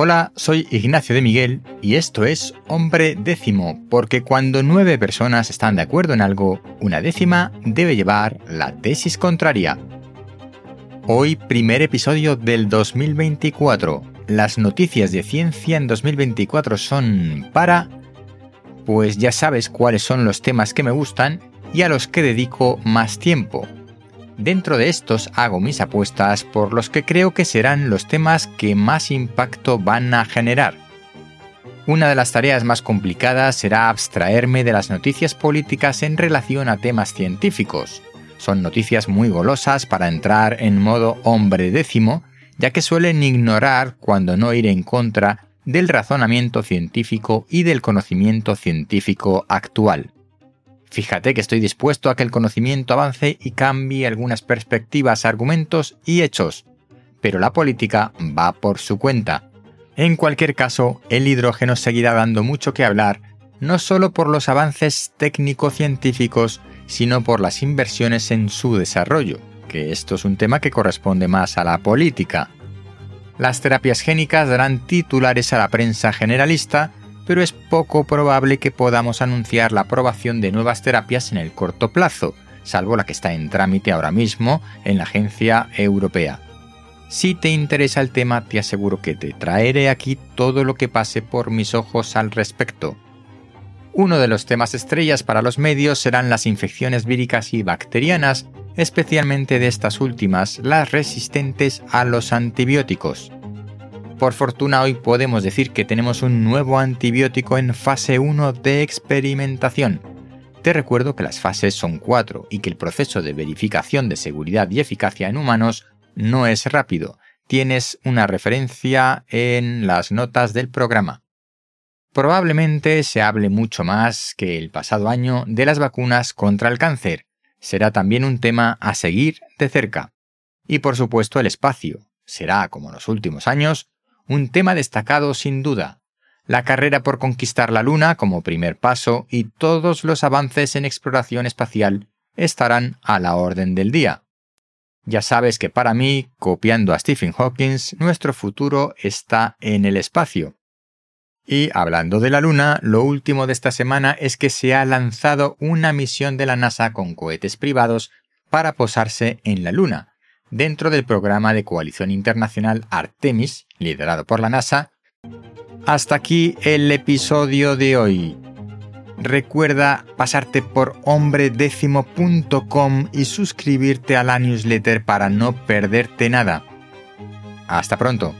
Hola, soy Ignacio de Miguel y esto es Hombre Décimo, porque cuando nueve personas están de acuerdo en algo, una décima debe llevar la tesis contraria. Hoy primer episodio del 2024. Las noticias de ciencia en 2024 son para... Pues ya sabes cuáles son los temas que me gustan y a los que dedico más tiempo. Dentro de estos hago mis apuestas por los que creo que serán los temas que más impacto van a generar. Una de las tareas más complicadas será abstraerme de las noticias políticas en relación a temas científicos. Son noticias muy golosas para entrar en modo hombre décimo, ya que suelen ignorar, cuando no ir en contra, del razonamiento científico y del conocimiento científico actual. Fíjate que estoy dispuesto a que el conocimiento avance y cambie algunas perspectivas, argumentos y hechos, pero la política va por su cuenta. En cualquier caso, el hidrógeno seguirá dando mucho que hablar, no solo por los avances técnico-científicos, sino por las inversiones en su desarrollo, que esto es un tema que corresponde más a la política. Las terapias génicas darán titulares a la prensa generalista, pero es poco probable que podamos anunciar la aprobación de nuevas terapias en el corto plazo, salvo la que está en trámite ahora mismo en la Agencia Europea. Si te interesa el tema, te aseguro que te traeré aquí todo lo que pase por mis ojos al respecto. Uno de los temas estrellas para los medios serán las infecciones víricas y bacterianas, especialmente de estas últimas, las resistentes a los antibióticos. Por fortuna hoy podemos decir que tenemos un nuevo antibiótico en fase 1 de experimentación. Te recuerdo que las fases son cuatro y que el proceso de verificación de seguridad y eficacia en humanos no es rápido. Tienes una referencia en las notas del programa. Probablemente se hable mucho más que el pasado año de las vacunas contra el cáncer. Será también un tema a seguir de cerca. Y por supuesto el espacio. Será, como en los últimos años, un tema destacado sin duda, la carrera por conquistar la Luna como primer paso y todos los avances en exploración espacial estarán a la orden del día. Ya sabes que para mí, copiando a Stephen Hawking, nuestro futuro está en el espacio. Y hablando de la Luna, lo último de esta semana es que se ha lanzado una misión de la NASA con cohetes privados para posarse en la Luna, dentro del programa de coalición internacional Artemis, liderado por la NASA. Hasta aquí el episodio de hoy. Recuerda pasarte por hombredécimo.com y suscribirte a la newsletter para no perderte nada. Hasta pronto.